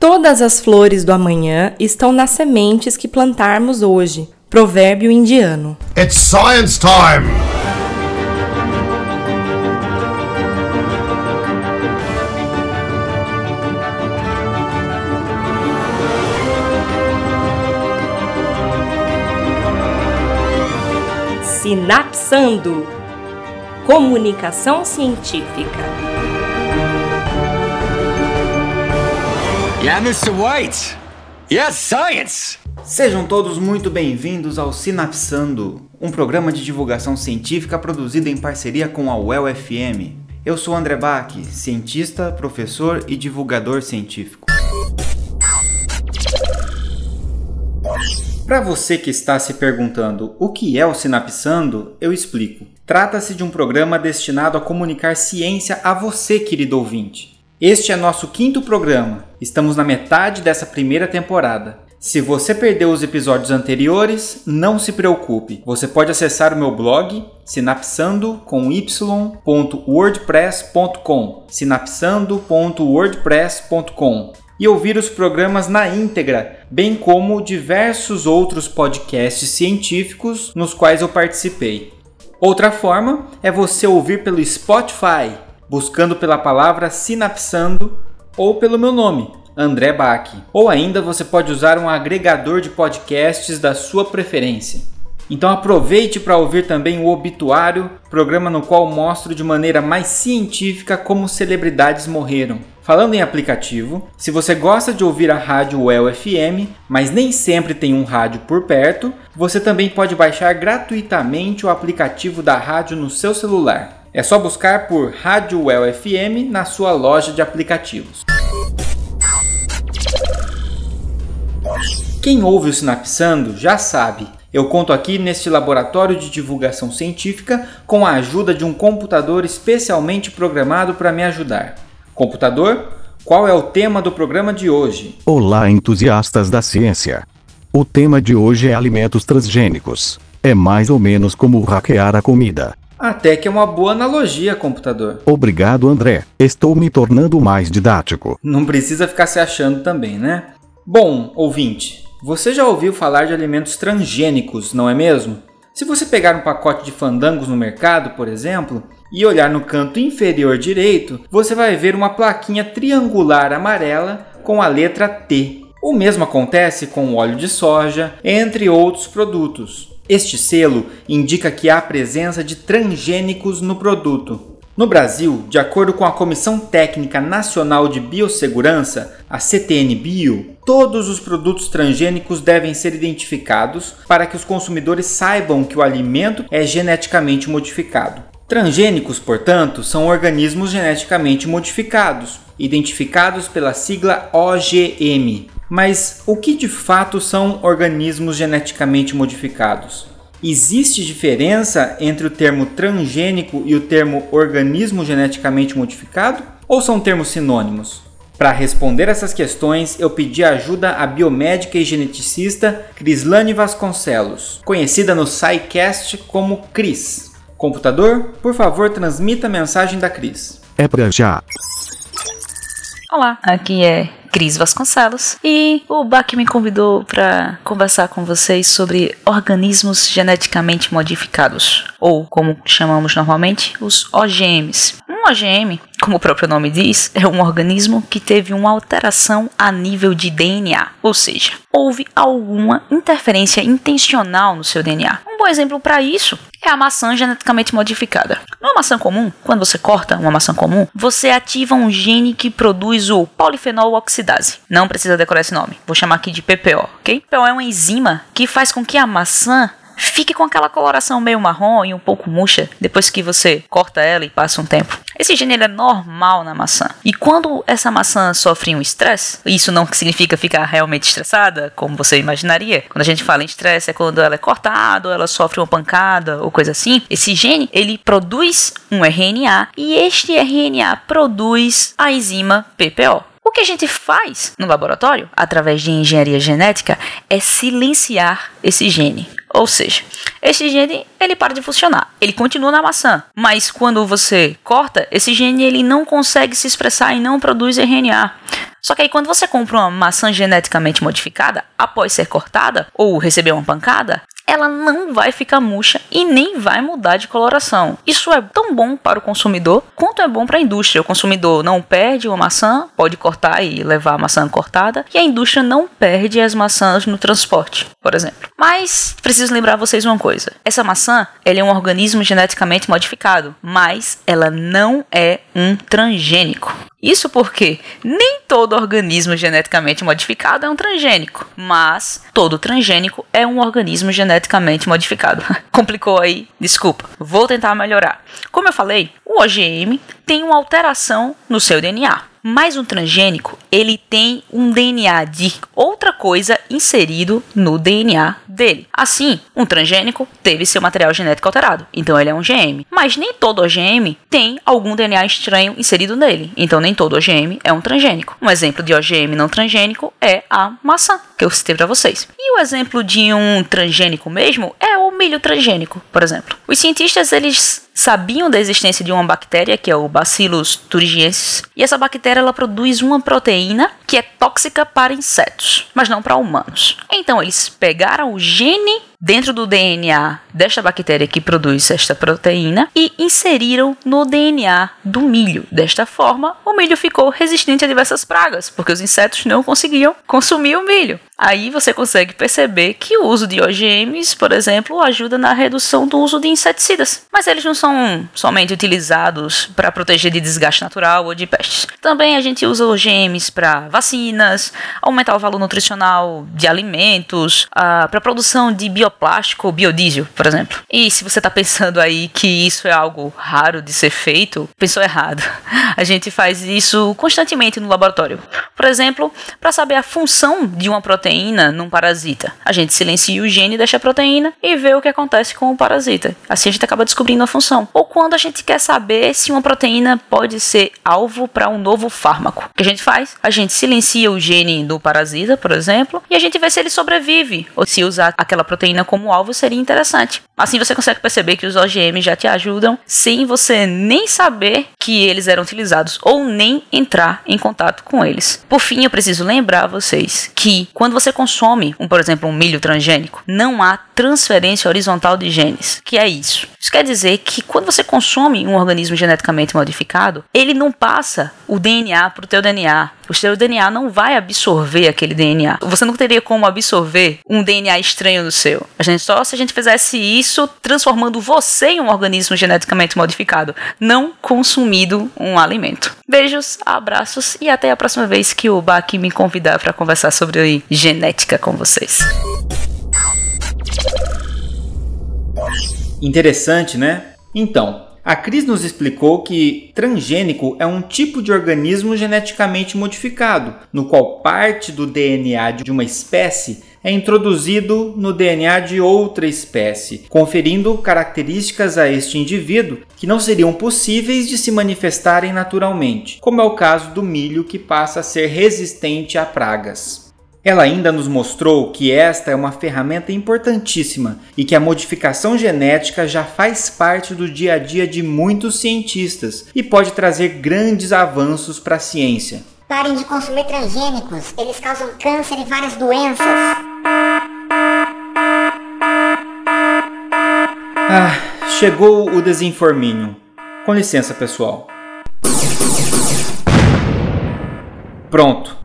Todas as flores do amanhã estão nas sementes que plantarmos hoje. Provérbio indiano. It's science time! Sinapsando Comunicação Científica. Yeah, Mr. White. Yes, science. Sejam todos muito bem-vindos ao Sinapsando, um programa de divulgação científica produzido em parceria com a UEL FM. Eu sou André Bach, cientista, professor e divulgador científico. Para você que está se perguntando o que é o Sinapsando, eu explico. Trata-se de um programa destinado a comunicar ciência a você, querido ouvinte. Este é nosso quinto programa. Estamos na metade dessa primeira temporada. Se você perdeu os episódios anteriores, não se preocupe. Você pode acessar o meu blog sinapsando com y.wordpress.com, sinapsando.wordpress.com e ouvir os programas na íntegra, bem como diversos outros podcasts científicos nos quais eu participei. Outra forma é você ouvir pelo Spotify, buscando pela palavra sinapsando ou pelo meu nome, André Bach. Ou ainda você pode usar um agregador de podcasts da sua preferência. Então aproveite para ouvir também o Obituário, programa no qual mostro de maneira mais científica como celebridades morreram. Falando em aplicativo, se você gosta de ouvir a rádio Well FM, mas nem sempre tem um rádio por perto, você também pode baixar gratuitamente o aplicativo da rádio no seu celular. É só buscar por Rádio Well FM na sua loja de aplicativos. Quem ouve o Sinapsando já sabe, eu conto aqui neste laboratório de divulgação científica com a ajuda de um computador especialmente programado para me ajudar. Computador, qual é o tema do programa de hoje? Olá, entusiastas da ciência! O tema de hoje é alimentos transgênicos. É mais ou menos como hackear a comida. Até que é uma boa analogia, computador. Obrigado, André. Estou me tornando mais didático. Não precisa ficar se achando também, né? Bom, ouvinte, você já ouviu falar de alimentos transgênicos, não é mesmo? Se você pegar um pacote de fandangos no mercado, por exemplo, e olhar no canto inferior direito, você vai ver uma plaquinha triangular amarela com a letra T. O mesmo acontece com o óleo de soja, entre outros produtos. Este selo indica que há presença de transgênicos no produto. No Brasil, de acordo com a Comissão Técnica Nacional de Biossegurança, a CTN Bio, todos os produtos transgênicos devem ser identificados para que os consumidores saibam que o alimento é geneticamente modificado. Transgênicos, portanto, são organismos geneticamente modificados, identificados pela sigla OGM, mas o que de fato são organismos geneticamente modificados? Existe diferença entre o termo transgênico e o termo organismo geneticamente modificado? Ou são termos sinônimos? Para responder essas questões, eu pedi ajuda à biomédica e geneticista Crislane Vasconcelos, conhecida no SciCast como Cris. Computador, por favor, transmita a mensagem da Cris. É pra já. Olá, aqui é Cris Vasconcelos e o BAC me convidou para conversar com vocês sobre organismos geneticamente modificados, ou como chamamos normalmente, os OGMs. Um OGM, como o próprio nome diz, é um organismo que teve uma alteração a nível de DNA, ou seja, houve alguma interferência intencional no seu DNA. Um bom exemplo para isso é a maçã geneticamente modificada. Numa maçã comum, quando você corta uma maçã comum, você ativa um gene que produz o polifenol oxidase. Não precisa decorar esse nome, vou chamar aqui de PPO, ok? PPO é uma enzima que faz com que a maçã fique com aquela coloração meio marrom e um pouco murcha depois que você corta ela e passa um tempo. Esse gene é normal na maçã. E quando essa maçã sofre um estresse, isso não significa ficar realmente estressada, como você imaginaria. Quando a gente fala em estresse é quando ela é cortada, ou ela sofre uma pancada ou coisa assim. Esse gene, ele produz um RNA e este RNA produz a enzima PPO. O que a gente faz no laboratório, através de engenharia genética, é silenciar esse gene. Ou seja, esse gene ele para de funcionar. Ele continua na maçã, mas quando você corta, esse gene ele não consegue se expressar e não produz RNA. Só que aí quando você compra uma maçã geneticamente modificada após ser cortada ou receber uma pancada, ela não vai ficar murcha e nem vai mudar de coloração. Isso é tão bom para o consumidor quanto é bom para a indústria. O consumidor não perde uma maçã, pode cortar e levar a maçã cortada, e a indústria não perde as maçãs no transporte, por exemplo. Mas preciso lembrar vocês uma coisa: essa maçã ela é um organismo geneticamente modificado, mas ela não é um transgênico. Isso porque nem todo organismo geneticamente modificado é um transgênico, mas todo transgênico é um organismo geneticamente modificado. Complicou aí? Desculpa. Vou tentar melhorar. Como eu falei, o OGM tem uma alteração no seu DNA. Mas um transgênico, ele tem um DNA de outra coisa inserido no DNA dele. Assim, um transgênico teve seu material genético alterado, então ele é um GM. Mas nem todo OGM tem algum DNA estranho inserido nele, então nem todo OGM é um transgênico. Um exemplo de OGM não transgênico é a maçã, que eu citei para vocês. E o exemplo de um transgênico mesmo é o milho transgênico, por exemplo. Os cientistas eles sabiam da existência de uma bactéria que é o Bacillus thuringiensis, e essa bactéria ela produz uma proteína que é tóxica para insetos, mas não para humanos. Então eles pegaram o gene dentro do DNA desta bactéria que produz esta proteína e inseriram no DNA do milho. Desta forma, o milho ficou resistente a diversas pragas, porque os insetos não conseguiam consumir o milho. Aí você consegue perceber que o uso de OGMs, por exemplo, ajuda na redução do uso de inseticidas. Mas eles não são somente utilizados para proteger de desgaste natural ou de pestes. Também a gente usa OGMs para vacinas, aumentar o valor nutricional de alimentos, uh, para produção de bioplástico ou biodiesel, por exemplo. E se você está pensando aí que isso é algo raro de ser feito, pensou errado. A gente faz isso constantemente no laboratório. Por exemplo, para saber a função de uma proteína num parasita, a gente silencia o gene desta proteína e vê o que acontece com o parasita. Assim a gente acaba descobrindo a função. Ou quando a gente quer saber se uma proteína pode ser alvo para um novo fármaco. O que a gente faz? A gente silencia o gene do parasita, por exemplo, e a gente vê se ele sobrevive ou se usar aquela proteína como alvo seria interessante. Assim você consegue perceber que os OGMs já te ajudam sem você nem saber que eles eram utilizados ou nem entrar em contato com eles. Por fim, eu preciso lembrar vocês que quando você consome, um, por exemplo, um milho transgênico, não há transferência horizontal de genes. Que é isso? Isso quer dizer que quando você consome um organismo geneticamente modificado, ele não passa o DNA para o teu DNA. O seu DNA não vai absorver aquele DNA. Você não teria como absorver um DNA estranho no seu. A gente só se a gente fizesse isso transformando você em um organismo geneticamente modificado, não consumido um alimento. Beijos, abraços e até a próxima vez que o Baki me convidar para conversar sobre genética com vocês. Interessante, né? Então, a Cris nos explicou que transgênico é um tipo de organismo geneticamente modificado, no qual parte do DNA de uma espécie é introduzido no DNA de outra espécie, conferindo características a este indivíduo que não seriam possíveis de se manifestarem naturalmente, como é o caso do milho que passa a ser resistente a pragas. Ela ainda nos mostrou que esta é uma ferramenta importantíssima e que a modificação genética já faz parte do dia a dia de muitos cientistas e pode trazer grandes avanços para a ciência. Parem de consumir transgênicos, eles causam câncer e várias doenças. Ah, chegou o desinforminho. Com licença, pessoal. Pronto.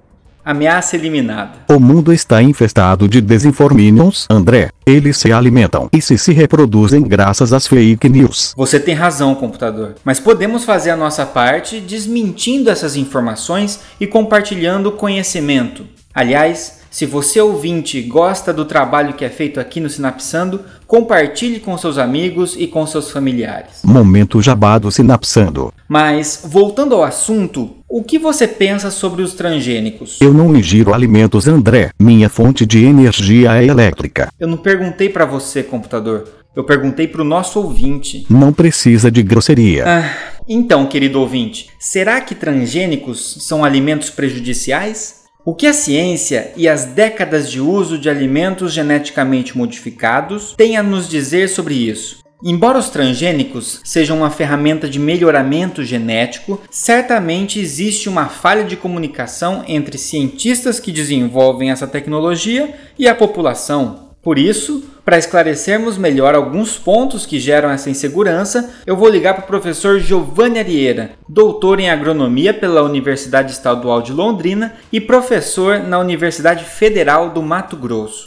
Ameaça eliminada. O mundo está infestado de desinforminions, André. Eles se alimentam e se se reproduzem graças às fake news. Você tem razão, computador. Mas podemos fazer a nossa parte desmentindo essas informações e compartilhando conhecimento. Aliás, se você ouvinte gosta do trabalho que é feito aqui no Sinapsando, compartilhe com seus amigos e com seus familiares. Momento jabado Sinapsando. Mas, voltando ao assunto, o que você pensa sobre os transgênicos? Eu não ingiro alimentos, André. Minha fonte de energia é elétrica. Eu não perguntei para você, computador. Eu perguntei para o nosso ouvinte. Não precisa de grosseria. Ah, então, querido ouvinte, será que transgênicos são alimentos prejudiciais? O que a ciência e as décadas de uso de alimentos geneticamente modificados têm a nos dizer sobre isso? Embora os transgênicos sejam uma ferramenta de melhoramento genético, certamente existe uma falha de comunicação entre cientistas que desenvolvem essa tecnologia e a população. Por isso, para esclarecermos melhor alguns pontos que geram essa insegurança, eu vou ligar para o professor Giovanni Arieira, doutor em agronomia pela Universidade Estadual de Londrina e professor na Universidade Federal do Mato Grosso.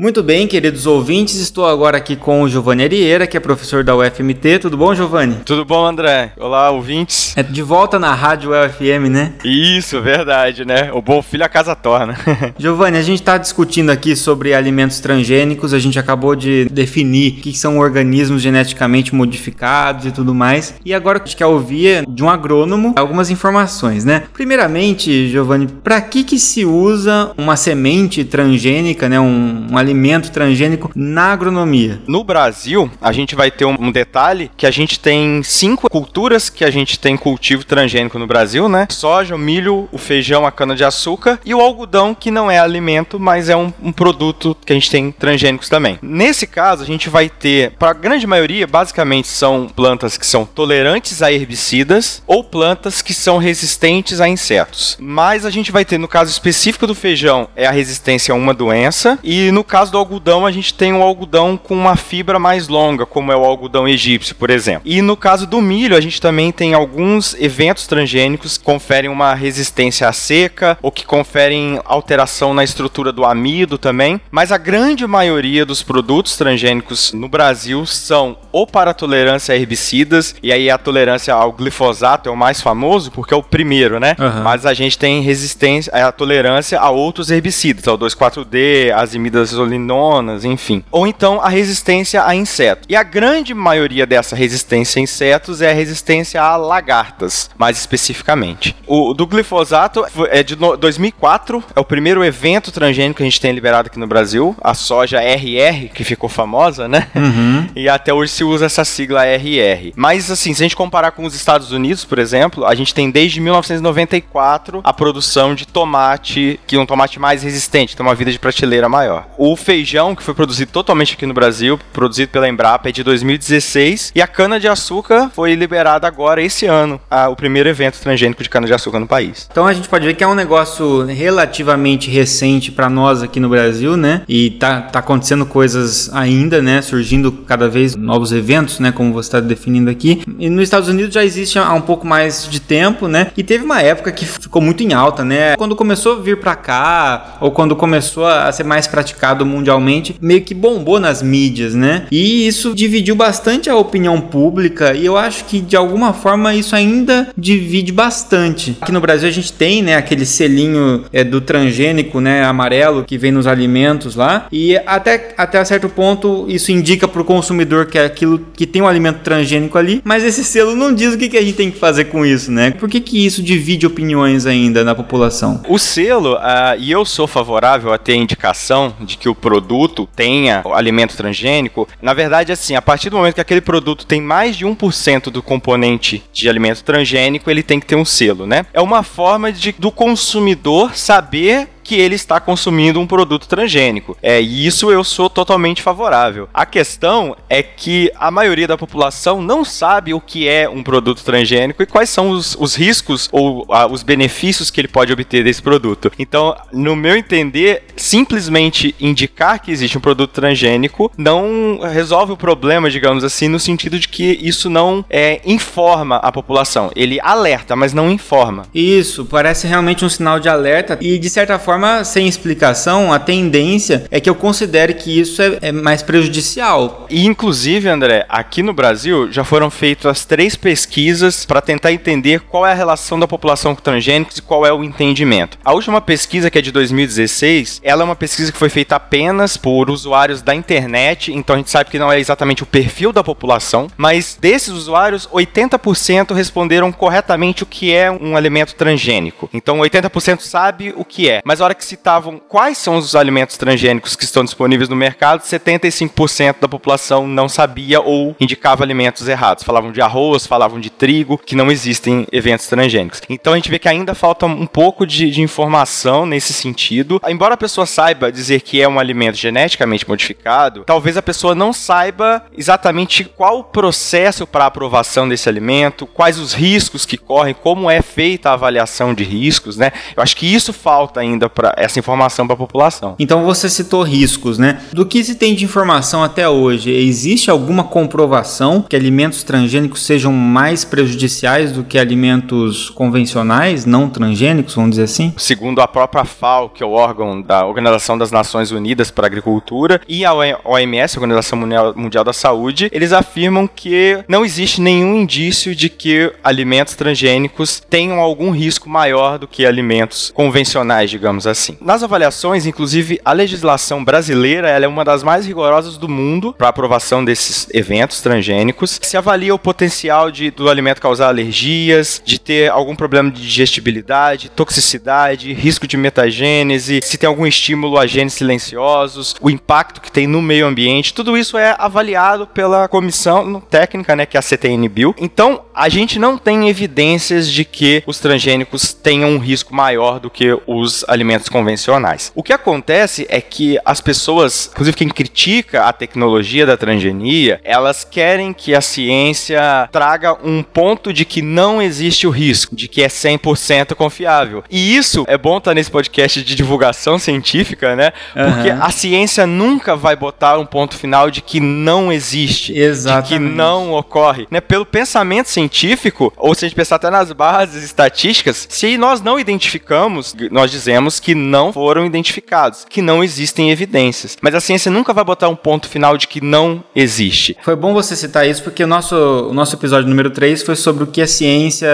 Muito bem, queridos ouvintes, estou agora aqui com o Giovanni Arieira, que é professor da UFMT. Tudo bom, Giovanni? Tudo bom, André? Olá, ouvintes. É de volta na rádio UFM, né? Isso, verdade, né? O bom filho a casa torna. Giovanni, a gente está discutindo aqui sobre alimentos transgênicos, a gente acabou de definir o que são organismos geneticamente modificados e tudo mais. E agora a gente quer ouvir de um agrônomo algumas informações, né? Primeiramente, Giovanni, para que, que se usa uma semente transgênica, né? Um, um alimento transgênico na agronomia? No Brasil, a gente vai ter um detalhe que a gente tem cinco culturas que a gente tem cultivo transgênico no Brasil, né? Soja, o milho, o feijão, a cana-de-açúcar e o algodão, que não é alimento, mas é um, um produto que a gente tem transgênicos também. Nesse caso, a gente vai ter, para a grande maioria, basicamente são plantas que são tolerantes a herbicidas ou plantas que são resistentes a insetos. Mas a gente vai ter, no caso específico do feijão, é a resistência a uma doença, e no caso caso do algodão, a gente tem um algodão com uma fibra mais longa, como é o algodão egípcio, por exemplo. E no caso do milho, a gente também tem alguns eventos transgênicos que conferem uma resistência à seca ou que conferem alteração na estrutura do amido também. Mas a grande maioria dos produtos transgênicos no Brasil são ou para tolerância a herbicidas, e aí a tolerância ao glifosato é o mais famoso, porque é o primeiro, né? Uhum. Mas a gente tem resistência, a tolerância a outros herbicidas, ao 2,4-D, as imidas linonas, enfim. Ou então a resistência a insetos. E a grande maioria dessa resistência a insetos é a resistência a lagartas, mais especificamente. O do glifosato é de 2004, é o primeiro evento transgênico que a gente tem liberado aqui no Brasil, a soja RR, que ficou famosa, né? Uhum. E até hoje se usa essa sigla RR. Mas assim, se a gente comparar com os Estados Unidos, por exemplo, a gente tem desde 1994 a produção de tomate, que é um tomate mais resistente, tem uma vida de prateleira maior. O feijão, que foi produzido totalmente aqui no Brasil, produzido pela Embrapa, é de 2016. E a cana-de-açúcar foi liberada agora, esse ano, a, o primeiro evento transgênico de cana-de-açúcar no país. Então a gente pode ver que é um negócio relativamente recente para nós aqui no Brasil, né? E tá, tá acontecendo coisas ainda, né? Surgindo cada vez novos eventos, né? Como você está definindo aqui. E nos Estados Unidos já existe há um pouco mais de tempo, né? E teve uma época que ficou muito em alta, né? Quando começou a vir para cá, ou quando começou a ser mais praticado mercado mundialmente, meio que bombou nas mídias, né? E isso dividiu bastante a opinião pública e eu acho que de alguma forma isso ainda divide bastante. Aqui no Brasil a gente tem, né, aquele selinho é, do transgênico, né, amarelo que vem nos alimentos lá e até, até certo ponto isso indica para o consumidor que é aquilo que tem um alimento transgênico ali, mas esse selo não diz o que, que a gente tem que fazer com isso, né? Por que, que isso divide opiniões ainda na população? O selo, uh, e eu sou favorável a ter a indicação de que o produto tenha alimento transgênico, na verdade, assim, a partir do momento que aquele produto tem mais de 1% do componente de alimento transgênico, ele tem que ter um selo, né? É uma forma de, do consumidor saber que ele está consumindo um produto transgênico. É isso eu sou totalmente favorável. A questão é que a maioria da população não sabe o que é um produto transgênico e quais são os, os riscos ou ah, os benefícios que ele pode obter desse produto. Então, no meu entender, simplesmente indicar que existe um produto transgênico não resolve o problema, digamos assim, no sentido de que isso não é, informa a população. Ele alerta, mas não informa. Isso, parece realmente um sinal de alerta e de certa forma forma sem explicação, a tendência é que eu considere que isso é, é mais prejudicial. E inclusive, André, aqui no Brasil já foram feitas três pesquisas para tentar entender qual é a relação da população com transgênicos e qual é o entendimento. A última pesquisa, que é de 2016, ela é uma pesquisa que foi feita apenas por usuários da internet, então a gente sabe que não é exatamente o perfil da população, mas desses usuários, 80% responderam corretamente o que é um alimento transgênico. Então 80% sabe o que é. Mas hora que citavam quais são os alimentos transgênicos que estão disponíveis no mercado, 75% da população não sabia ou indicava alimentos errados. Falavam de arroz, falavam de trigo, que não existem eventos transgênicos. Então a gente vê que ainda falta um pouco de, de informação nesse sentido. Embora a pessoa saiba dizer que é um alimento geneticamente modificado, talvez a pessoa não saiba exatamente qual o processo para aprovação desse alimento, quais os riscos que correm, como é feita a avaliação de riscos, né? Eu acho que isso falta ainda para essa informação para a população. Então você citou riscos, né? Do que se tem de informação até hoje, existe alguma comprovação que alimentos transgênicos sejam mais prejudiciais do que alimentos convencionais, não transgênicos, vamos dizer assim? Segundo a própria FAO, que é o órgão da Organização das Nações Unidas para a Agricultura, e a OMS, a Organização Mundial da Saúde, eles afirmam que não existe nenhum indício de que alimentos transgênicos tenham algum risco maior do que alimentos convencionais, digamos assim. Nas avaliações, inclusive, a legislação brasileira é uma das mais rigorosas do mundo para aprovação desses eventos transgênicos. Se avalia o potencial de, do alimento causar alergias, de ter algum problema de digestibilidade, toxicidade, risco de metagênese, se tem algum estímulo a genes silenciosos, o impacto que tem no meio ambiente, tudo isso é avaliado pela comissão técnica, né, que é a CTN-Bio. Então, a gente não tem evidências de que os transgênicos tenham um risco maior do que os alimentos convencionais. O que acontece é que as pessoas, inclusive quem critica a tecnologia da transgenia, elas querem que a ciência traga um ponto de que não existe o risco, de que é 100% confiável. E isso é bom estar nesse podcast de divulgação científica, né? Porque uhum. a ciência nunca vai botar um ponto final de que não existe, Exatamente. de que não ocorre, né? Pelo pensamento científico, ou se a gente pensar até nas bases estatísticas, se nós não identificamos, nós dizemos que não foram identificados, que não existem evidências. Mas a ciência nunca vai botar um ponto final de que não existe. Foi bom você citar isso porque o nosso, o nosso episódio número 3 foi sobre o que é ciência,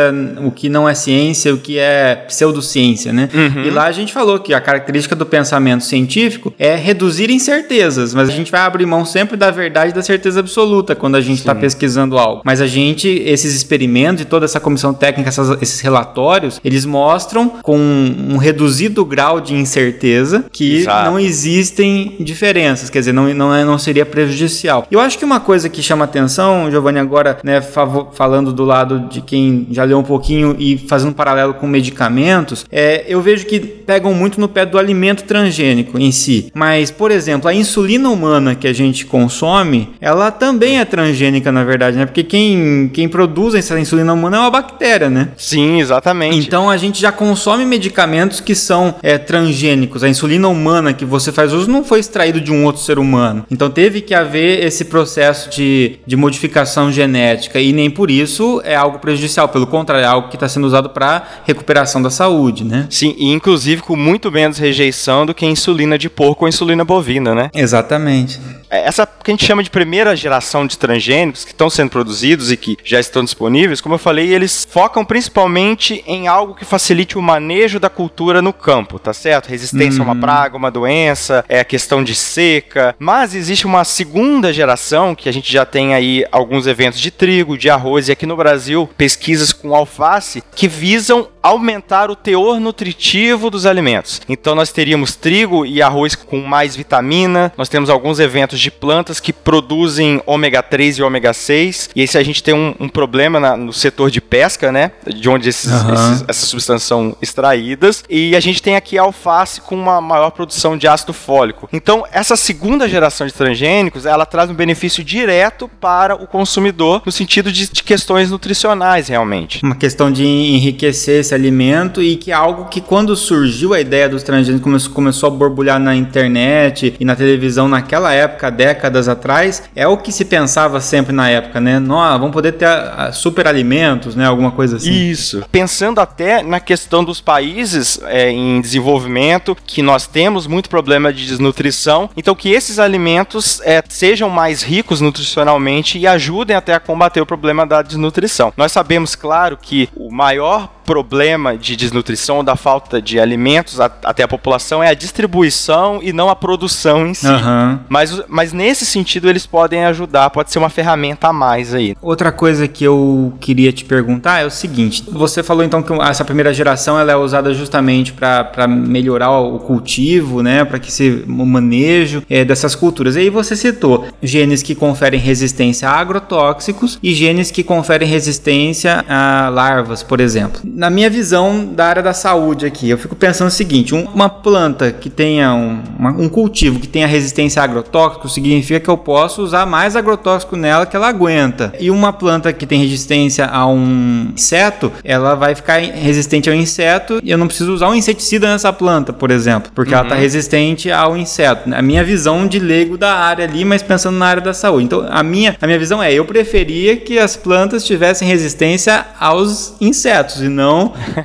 o que não é ciência, o que é pseudociência, né? Uhum. E lá a gente falou que a característica do pensamento científico é reduzir incertezas, mas a gente vai abrir mão sempre da verdade e da certeza absoluta quando a gente está pesquisando algo. Mas a gente, esses experimentos e toda essa comissão técnica, essas, esses relatórios, eles mostram com um reduzido grau de incerteza que Exato. não existem diferenças, quer dizer, não, não, é, não seria prejudicial. Eu acho que uma coisa que chama atenção, Giovanni, agora, né, falando do lado de quem já leu um pouquinho e fazendo um paralelo com medicamentos, é, eu vejo que pegam muito no pé do alimento transgênico em si. Mas, por exemplo, a insulina humana que a gente consome, ela também é transgênica, na verdade, né? Porque quem, quem produz essa insulina humana é uma bactéria, né? Sim, exatamente. Então a gente já consome medicamentos que são é, transgênicos. A insulina humana que você faz uso não foi extraído de um outro ser humano. Então teve que haver esse processo de, de modificação genética e nem por isso é algo prejudicial. Pelo contrário, é algo que está sendo usado para recuperação da saúde, né? Sim, e inclusive com muito menos rejeição do que a insulina de porco ou insulina bovina, né? Exatamente. É, essa que a gente chama de primeira geração de transgênicos que estão sendo produzidos e que já estão disponíveis, como eu falei, eles focam principalmente em algo que facilite o manejo da cultura no campo, tá certo? Resistência uhum. a uma uhum. praga, uma doença, é a questão de seca. Mas existe uma segunda geração que a gente já tem aí alguns eventos de trigo, de arroz e aqui no Brasil pesquisas com alface que visam aumentar o teor nutritivo dos alimentos. Então nós teríamos trigo e arroz com mais vitamina, nós temos alguns eventos de plantas que produzem ômega 3 e ômega 6, e aí se a gente tem um, um problema na, no setor de pesca, né, de onde esses, uhum. esses, essas substâncias são extraídas, e a gente tem aqui a alface com uma maior produção de ácido fólico. Então essa segunda geração de transgênicos, ela traz um benefício direto para o consumidor no sentido de, de questões nutricionais realmente. Uma questão de enriquecer alimento e que é algo que quando surgiu a ideia dos transgênicos começou, começou a borbulhar na internet e na televisão naquela época, décadas atrás, é o que se pensava sempre na época, né? Nós vamos poder ter a, a super alimentos, né? Alguma coisa assim. Isso. Pensando até na questão dos países é, em desenvolvimento, que nós temos muito problema de desnutrição, então que esses alimentos é, sejam mais ricos nutricionalmente e ajudem até a combater o problema da desnutrição. Nós sabemos, claro, que o maior problema de desnutrição ou da falta de alimentos a, até a população é a distribuição e não a produção em si. Aham. Mas, mas nesse sentido eles podem ajudar, pode ser uma ferramenta a mais aí. Outra coisa que eu queria te perguntar é o seguinte: você falou então que essa primeira geração ela é usada justamente para melhorar o cultivo, né, para que se o manejo é, dessas culturas. E aí você citou genes que conferem resistência a agrotóxicos e genes que conferem resistência a larvas, por exemplo. Na minha visão da área da saúde aqui, eu fico pensando o seguinte: um- uma planta que tenha um, uma- um cultivo que tenha resistência a agrotóxicos significa que eu posso usar mais agrotóxico nela que ela aguenta. E uma planta que tem resistência a um inseto, ela vai ficar resistente ao inseto e eu não preciso usar um inseticida nessa planta, por exemplo, porque ela está resistente ao inseto. A minha visão de leigo da área ali, mas pensando na área da saúde. Então, a minha, a minha visão é, eu preferia que as plantas tivessem resistência aos insetos e não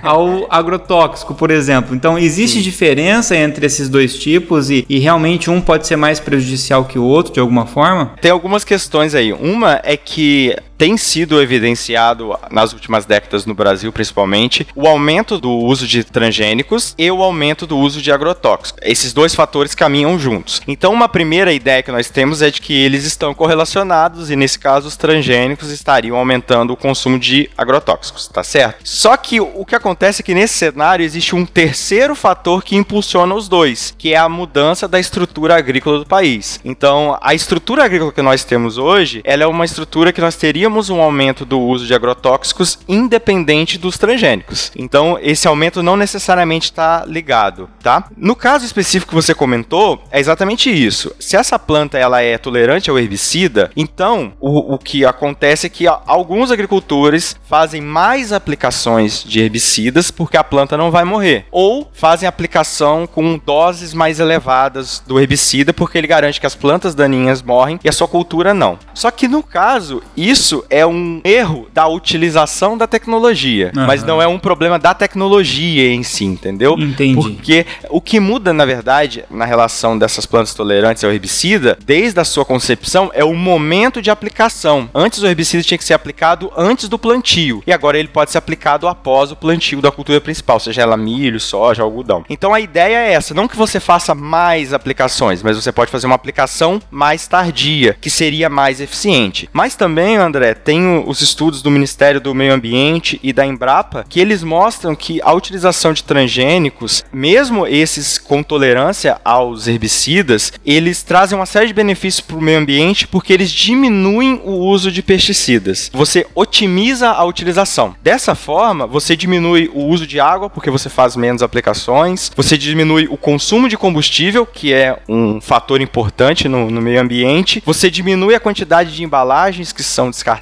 ao agrotóxico, por exemplo. Então, existe diferença entre esses dois tipos e, e realmente um pode ser mais prejudicial que o outro, de alguma forma? Tem algumas questões aí. Uma é que tem sido evidenciado nas últimas décadas no Brasil, principalmente, o aumento do uso de transgênicos e o aumento do uso de agrotóxicos. Esses dois fatores caminham juntos. Então, uma primeira ideia que nós temos é de que eles estão correlacionados e, nesse caso, os transgênicos estariam aumentando o consumo de agrotóxicos, tá certo? Só que o que acontece é que nesse cenário existe um terceiro fator que impulsiona os dois, que é a mudança da estrutura agrícola do país. Então, a estrutura agrícola que nós temos hoje, ela é uma estrutura que nós teríamos um aumento do uso de agrotóxicos independente dos transgênicos. Então, esse aumento não necessariamente está ligado, tá? No caso específico que você comentou, é exatamente isso. Se essa planta ela é tolerante ao herbicida, então o, o que acontece é que alguns agricultores fazem mais aplicações de herbicidas porque a planta não vai morrer, ou fazem aplicação com doses mais elevadas do herbicida porque ele garante que as plantas daninhas morrem e a sua cultura não. Só que no caso, isso é um erro da utilização da tecnologia, Aham. mas não é um problema da tecnologia em si, entendeu? Entendi. Porque o que muda, na verdade, na relação dessas plantas tolerantes ao herbicida, desde a sua concepção, é o momento de aplicação. Antes o herbicida tinha que ser aplicado antes do plantio, e agora ele pode ser aplicado após o plantio da cultura principal, seja ela milho, soja, algodão. Então a ideia é essa, não que você faça mais aplicações, mas você pode fazer uma aplicação mais tardia, que seria mais eficiente. Mas também, André, tem o- os estudos do Ministério do Meio Ambiente e da Embrapa que eles mostram que a utilização de transgênicos, mesmo esses com tolerância aos herbicidas, eles trazem uma série de benefícios para o meio ambiente porque eles diminuem o uso de pesticidas. Você otimiza a utilização. Dessa forma, você diminui o uso de água porque você faz menos aplicações, você diminui o consumo de combustível, que é um fator importante no, no meio ambiente, você diminui a quantidade de embalagens que são descartadas.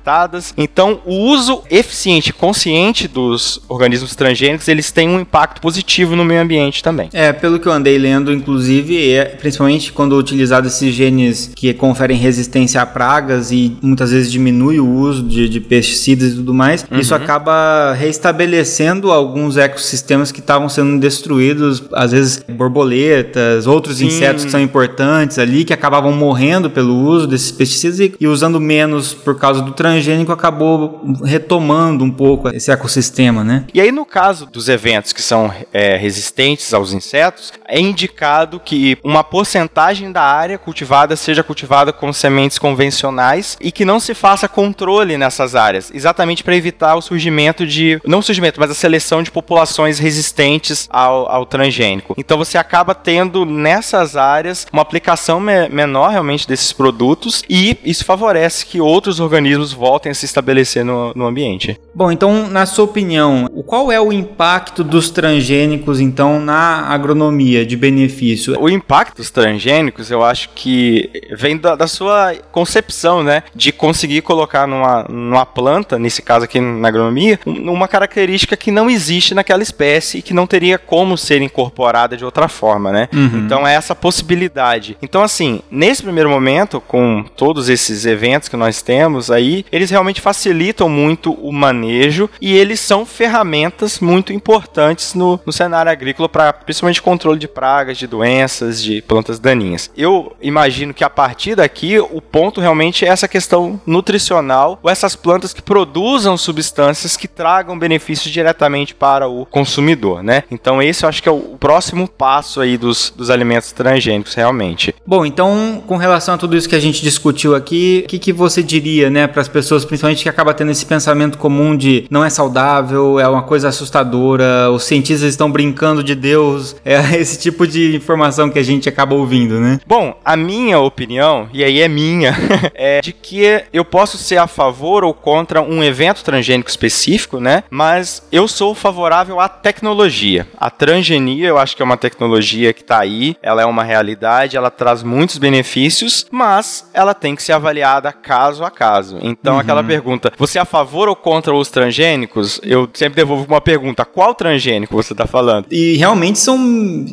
Então, o uso eficiente e consciente dos organismos transgênicos, eles têm um impacto positivo no meio ambiente também. É, pelo que eu andei lendo, inclusive, é, principalmente quando utilizados esses genes que conferem resistência a pragas e muitas vezes diminui o uso de, de pesticidas e tudo mais, isso acaba restabelecendo alguns ecossistemas que estavam sendo destruídos, às vezes borboletas, outros insetos que são importantes ali, que acabavam morrendo pelo uso desses pesticidas e, e usando menos por causa do transgênico, acabou retomando um pouco esse ecossistema, né? E aí, no caso dos eventos que são é, resistentes aos insetos, é indicado que uma porcentagem da área cultivada seja cultivada com sementes convencionais e que não se faça controle nessas áreas, exatamente para evitar o surgimento de. Não o surgimento, mas a seleção de populações resistentes ao, ao transgênico. Então você acaba tendo nessas áreas uma aplicação me- menor realmente desses produtos e isso favorece que outros organismos voltem a se estabelecer no, no ambiente. Bom, então, na sua opinião, qual é o impacto dos transgênicos, então, na agronomia de benefício? O impacto dos transgênicos, eu acho que vem da, da sua concepção, né? De conseguir colocar numa, numa planta, nesse caso aqui na agronomia, um- uma característica que não existe naquela espécie e que não teria como ser incorporada de outra forma, né? Então é essa possibilidade. Então, assim, nesse primeiro momento, com todos esses eventos que nós temos aí, eles realmente facilitam muito o manejo e eles são ferramentas muito importantes no, no cenário agrícola para principalmente controle de pragas, de doenças, de plantas daninhas. Eu imagino que a partir daqui o ponto realmente é essa questão nutricional ou essas plantas que produzam substâncias que tragam benefícios diretamente para o consumidor, né? Então esse eu acho que é o próximo passo aí dos, dos alimentos transgênicos realmente. Bom, então com relação a tudo isso que a gente discutiu aqui, o que, que você diria, né, para as pessoas, principalmente que acaba tendo esse pensamento comum de não é saudável, é uma coisa assustadora, os cientistas estão brincando de Deus, é esse tipo de informação que a gente acaba ouvindo, né? Bom, a minha opinião, e aí é minha, é de que eu posso ser a favor ou contra um evento transgênico específico, né? Mas eu sou favorável à tecnologia. A transgenia, eu acho que é uma tecnologia que está aí, ela é uma realidade, ela traz muitos benefícios, mas ela tem que ser avaliada caso a caso. Então, uhum. aquela pergunta, você é a favor ou contra os transgênicos? Eu sempre devolvo uma pergunta, qual transgênico você está falando? E realmente são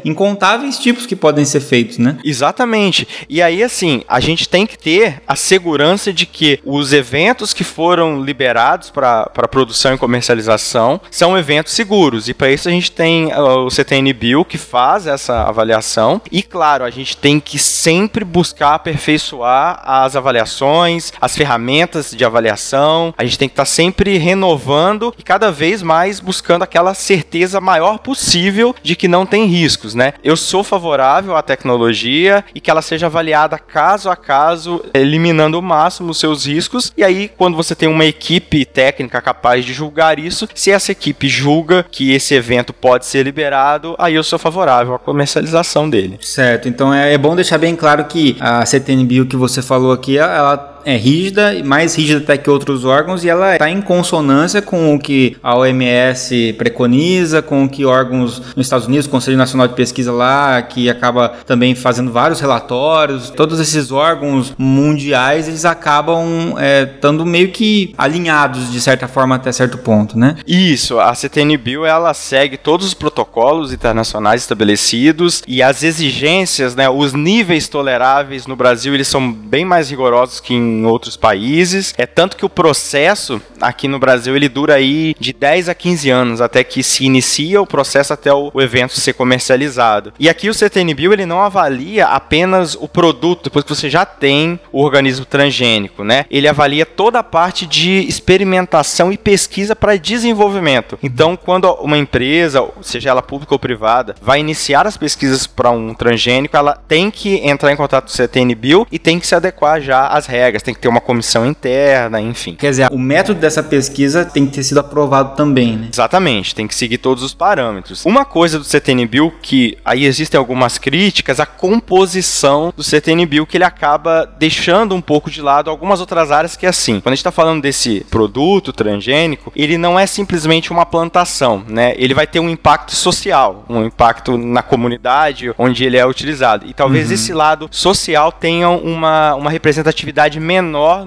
incontáveis tipos que podem ser feitos, né? Exatamente. E aí, assim, a gente tem que ter a segurança de que os eventos que foram liberados para produção e comercialização são eventos seguros. E para isso a gente tem uh, o CTN Bill que faz essa avaliação. E claro, a gente tem que sempre buscar aperfeiçoar as avaliações, as ferramentas de avaliação. A gente tem que estar tá sempre renovando e cada vez mais buscando aquela certeza maior possível de que não tem riscos, né? Eu sou favorável à tecnologia e que ela seja avaliada caso a caso, eliminando o máximo os seus riscos. E aí, quando você tem uma equipe técnica capaz de julgar isso, se essa equipe julga que esse evento pode ser liberado, aí eu sou favorável à comercialização dele. Certo, então é, é bom deixar bem claro que a CTNBio que você falou aqui, ela é rígida, mais rígida até que outros órgãos, e ela está em consonância com o que a OMS preconiza, com o que órgãos nos Estados Unidos, o Conselho Nacional de Pesquisa lá, que acaba também fazendo vários relatórios, todos esses órgãos mundiais, eles acabam é, estando meio que alinhados de certa forma até certo ponto, né? Isso, a CTNBio ela segue todos os protocolos internacionais estabelecidos e as exigências, né, os níveis toleráveis no Brasil, eles são bem mais rigorosos que em em outros países. É tanto que o processo aqui no Brasil ele dura aí de 10 a 15 anos até que se inicia o processo até o, o evento ser comercializado. E aqui o CTNBio ele não avalia apenas o produto depois que você já tem o organismo transgênico, né? Ele avalia toda a parte de experimentação e pesquisa para desenvolvimento. Então, quando uma empresa, seja ela pública ou privada, vai iniciar as pesquisas para um transgênico, ela tem que entrar em contato com o CTNBio e tem que se adequar já às regras tem que ter uma comissão interna, enfim. Quer dizer, o método dessa pesquisa tem que ter sido aprovado também, né? Exatamente, tem que seguir todos os parâmetros. Uma coisa do CTNBio que aí existem algumas críticas, a composição do CTNBio que ele acaba deixando um pouco de lado algumas outras áreas que é assim. Quando a gente está falando desse produto transgênico, ele não é simplesmente uma plantação, né? Ele vai ter um impacto social, um impacto na comunidade onde ele é utilizado. E talvez uhum. esse lado social tenha uma, uma representatividade menor no,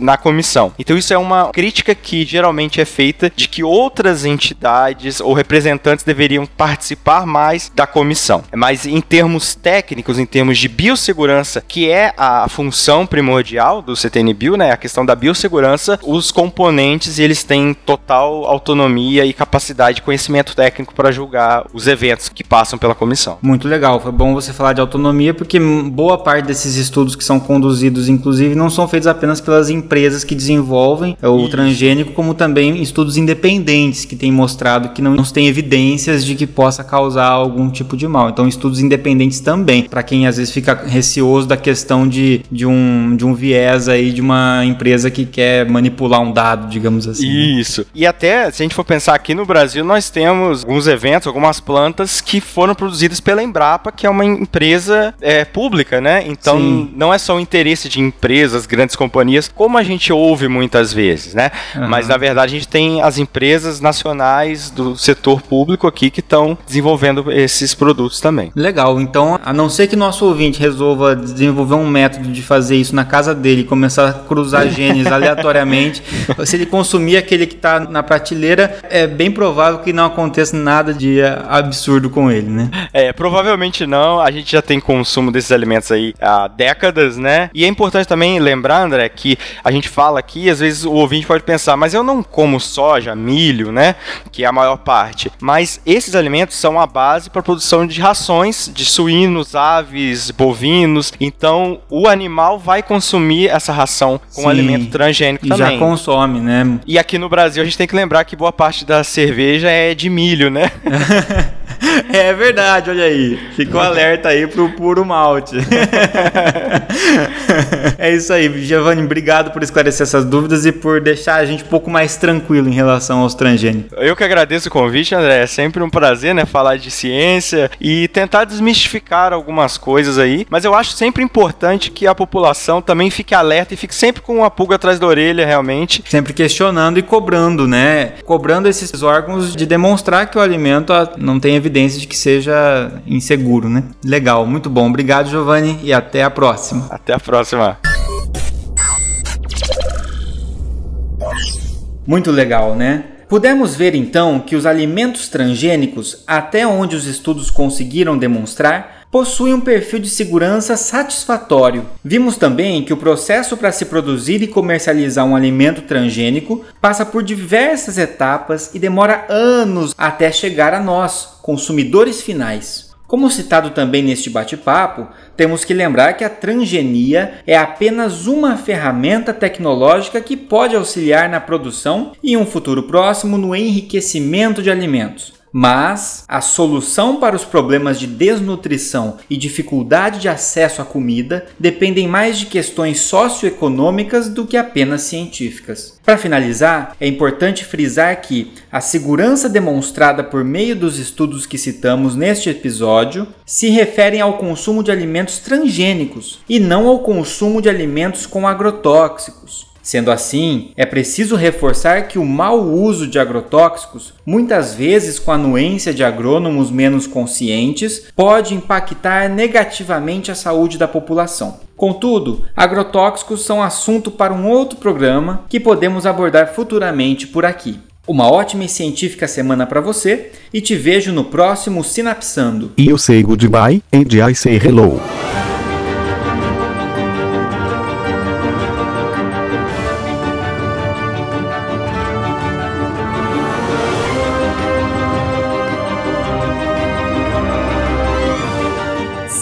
na comissão. Então isso é uma crítica que geralmente é feita de que outras entidades ou representantes deveriam participar mais da comissão. Mas em termos técnicos, em termos de biossegurança, que é a função primordial do CTN-Bio, né, a questão da biossegurança, os componentes eles têm total autonomia e capacidade de conhecimento técnico para julgar os eventos que passam pela comissão. Muito legal, foi bom você falar de autonomia porque boa parte desses estudos que são conduzidos, inclusive não são feitos apenas pelas empresas que desenvolvem o Isso. transgênico, como também estudos independentes que têm mostrado que não, não tem evidências de que possa causar algum tipo de mal. Então, estudos independentes também, para quem às vezes fica receoso da questão de, de, um, de um viés aí de uma empresa que quer manipular um dado, digamos assim. Né? Isso. E até, se a gente for pensar aqui no Brasil, nós temos alguns eventos, algumas plantas que foram produzidas pela Embrapa, que é uma empresa é, pública, né? Então, Sim. não é só o interesse de empresas empresas, grandes companhias, como a gente ouve muitas vezes, né? Uhum. Mas na verdade a gente tem as empresas nacionais do setor público aqui que estão desenvolvendo esses produtos também. Legal, então a não ser que nosso ouvinte resolva desenvolver um método de fazer isso na casa dele e começar a cruzar genes aleatoriamente, se ele consumir aquele que está na prateleira, é bem provável que não aconteça nada de absurdo com ele, né? É, provavelmente não. A gente já tem consumo desses alimentos aí há décadas, né? E é importante também lembrar, André, que a gente fala aqui, às vezes o ouvinte pode pensar, mas eu não como soja, milho, né? Que é a maior parte. Mas esses alimentos são a base para a produção de rações de suínos, aves, bovinos. Então, o animal vai consumir essa ração com Sim, alimento transgênico E também. já consome, né? E aqui no Brasil a gente tem que lembrar que boa parte da cerveja é de milho, né? É verdade, olha aí. Fica o alerta aí pro puro malte. é isso aí, Giovanni. Obrigado por esclarecer essas dúvidas e por deixar a gente um pouco mais tranquilo em relação aos transgênicos. Eu que agradeço o convite, André. É sempre um prazer, né, falar de ciência e tentar desmistificar algumas coisas aí. Mas eu acho sempre importante que a população também fique alerta e fique sempre com uma pulga atrás da orelha, realmente. Sempre questionando e cobrando, né? Cobrando esses órgãos de demonstrar que o alimento ah, não tem evidência de que seja inseguro, né? Legal, muito bom. Obrigado, Giovanni, e até a próxima. Até a próxima. Muito legal, né? Pudemos ver então que os alimentos transgênicos, até onde os estudos conseguiram demonstrar, possuem um perfil de segurança satisfatório. Vimos também que o processo para se produzir e comercializar um alimento transgênico passa por diversas etapas e demora anos até chegar a nós, consumidores finais. Como citado também neste bate-papo, temos que lembrar que a transgenia é apenas uma ferramenta tecnológica que pode auxiliar na produção e, em um futuro próximo, no enriquecimento de alimentos. Mas a solução para os problemas de desnutrição e dificuldade de acesso à comida dependem mais de questões socioeconômicas do que apenas científicas. Para finalizar, é importante frisar que a segurança demonstrada por meio dos estudos que citamos neste episódio se referem ao consumo de alimentos transgênicos e não ao consumo de alimentos com agrotóxicos. Sendo assim, é preciso reforçar que o mau uso de agrotóxicos, muitas vezes com a anuência de agrônomos menos conscientes, pode impactar negativamente a saúde da população. Contudo, agrotóxicos são assunto para um outro programa que podemos abordar futuramente por aqui. Uma ótima e científica semana para você e te vejo no próximo Sinapsando. You say goodbye, and I say hello.